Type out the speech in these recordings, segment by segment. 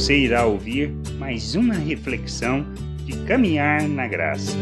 Você irá ouvir mais uma reflexão de caminhar na graça.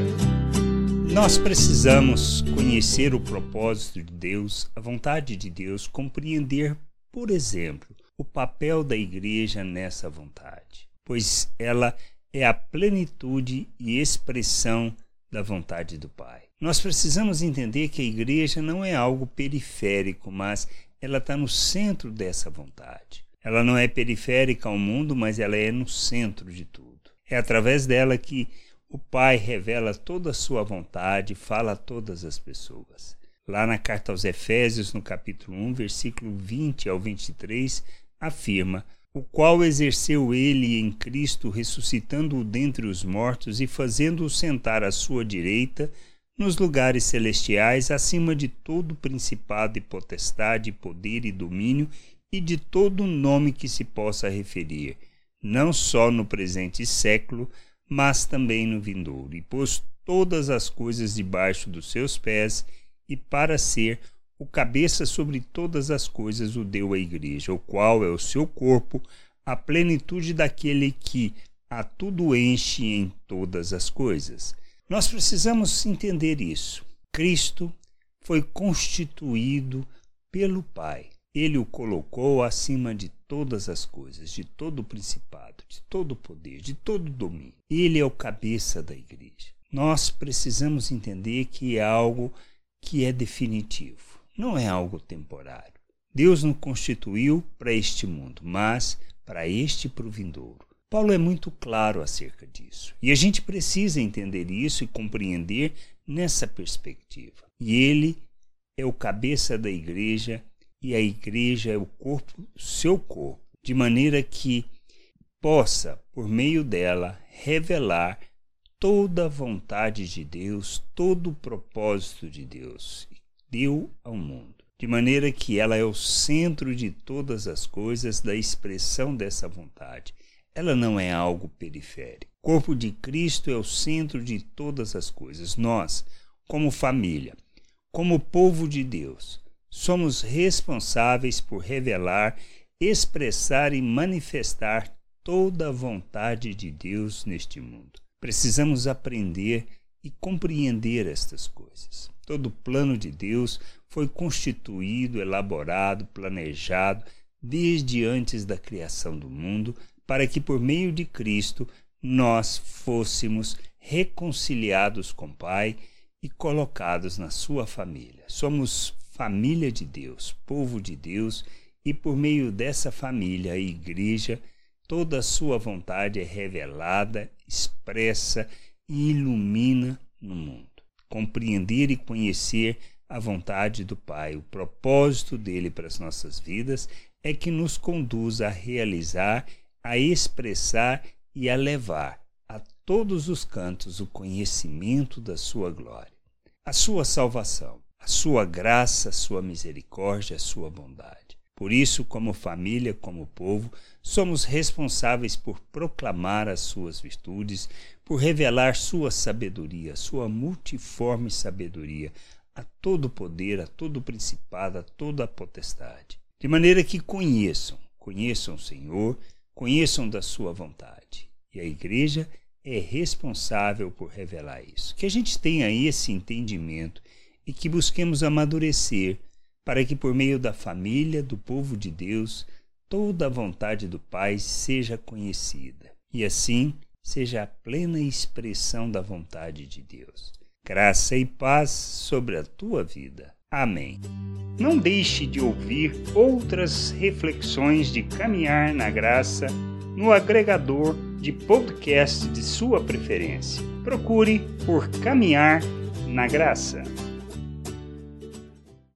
Nós precisamos conhecer o propósito de Deus, a vontade de Deus, compreender, por exemplo, o papel da igreja nessa vontade, pois ela é a plenitude e expressão da vontade do Pai. Nós precisamos entender que a igreja não é algo periférico, mas ela está no centro dessa vontade. Ela não é periférica ao mundo, mas ela é no centro de tudo. É através dela que o Pai revela toda a sua vontade, fala a todas as pessoas. Lá na carta aos Efésios, no capítulo 1, versículo 20 ao 23, afirma: O qual exerceu ele em Cristo, ressuscitando-o dentre os mortos e fazendo-o sentar à sua direita nos lugares celestiais, acima de todo principado e potestade, poder e domínio, e de todo nome que se possa referir, não só no presente século, mas também no vindouro, e pôs todas as coisas debaixo dos seus pés, e para ser o cabeça sobre todas as coisas o deu à igreja, o qual é o seu corpo, a plenitude daquele que a tudo enche em todas as coisas. Nós precisamos entender isso. Cristo foi constituído pelo Pai. Ele o colocou acima de todas as coisas, de todo o principado, de todo o poder, de todo o domínio. Ele é o cabeça da igreja. Nós precisamos entender que é algo que é definitivo, não é algo temporário. Deus não constituiu para este mundo, mas para este para o vindouro. Paulo é muito claro acerca disso. E a gente precisa entender isso e compreender nessa perspectiva. E ele é o cabeça da igreja e a igreja é o corpo, seu corpo, de maneira que possa, por meio dela, revelar toda a vontade de Deus, todo o propósito de Deus, deu ao mundo. De maneira que ela é o centro de todas as coisas da expressão dessa vontade ela não é algo periférico. O corpo de Cristo é o centro de todas as coisas. Nós, como família, como povo de Deus, somos responsáveis por revelar, expressar e manifestar toda a vontade de Deus neste mundo. Precisamos aprender e compreender estas coisas. Todo o plano de Deus foi constituído, elaborado, planejado desde antes da criação do mundo para que por meio de Cristo nós fôssemos reconciliados com o Pai e colocados na sua família. Somos família de Deus, povo de Deus, e por meio dessa família, a igreja, toda a sua vontade é revelada, expressa e ilumina no mundo. Compreender e conhecer a vontade do Pai, o propósito dele para as nossas vidas é que nos conduz a realizar a expressar e a levar a todos os cantos o conhecimento da sua glória, a sua salvação, a sua graça, a sua misericórdia, a sua bondade. Por isso, como família, como povo, somos responsáveis por proclamar as suas virtudes, por revelar sua sabedoria, sua multiforme sabedoria, a todo poder, a todo principado, a toda potestade. De maneira que conheçam, conheçam o Senhor, conheçam da sua vontade. E a igreja é responsável por revelar isso. Que a gente tenha esse entendimento e que busquemos amadurecer para que por meio da família, do povo de Deus, toda a vontade do Pai seja conhecida e assim seja a plena expressão da vontade de Deus. Graça e paz sobre a tua vida. Amém. Não deixe de ouvir outras reflexões de caminhar na graça no agregador de podcast de sua preferência. Procure por Caminhar na Graça.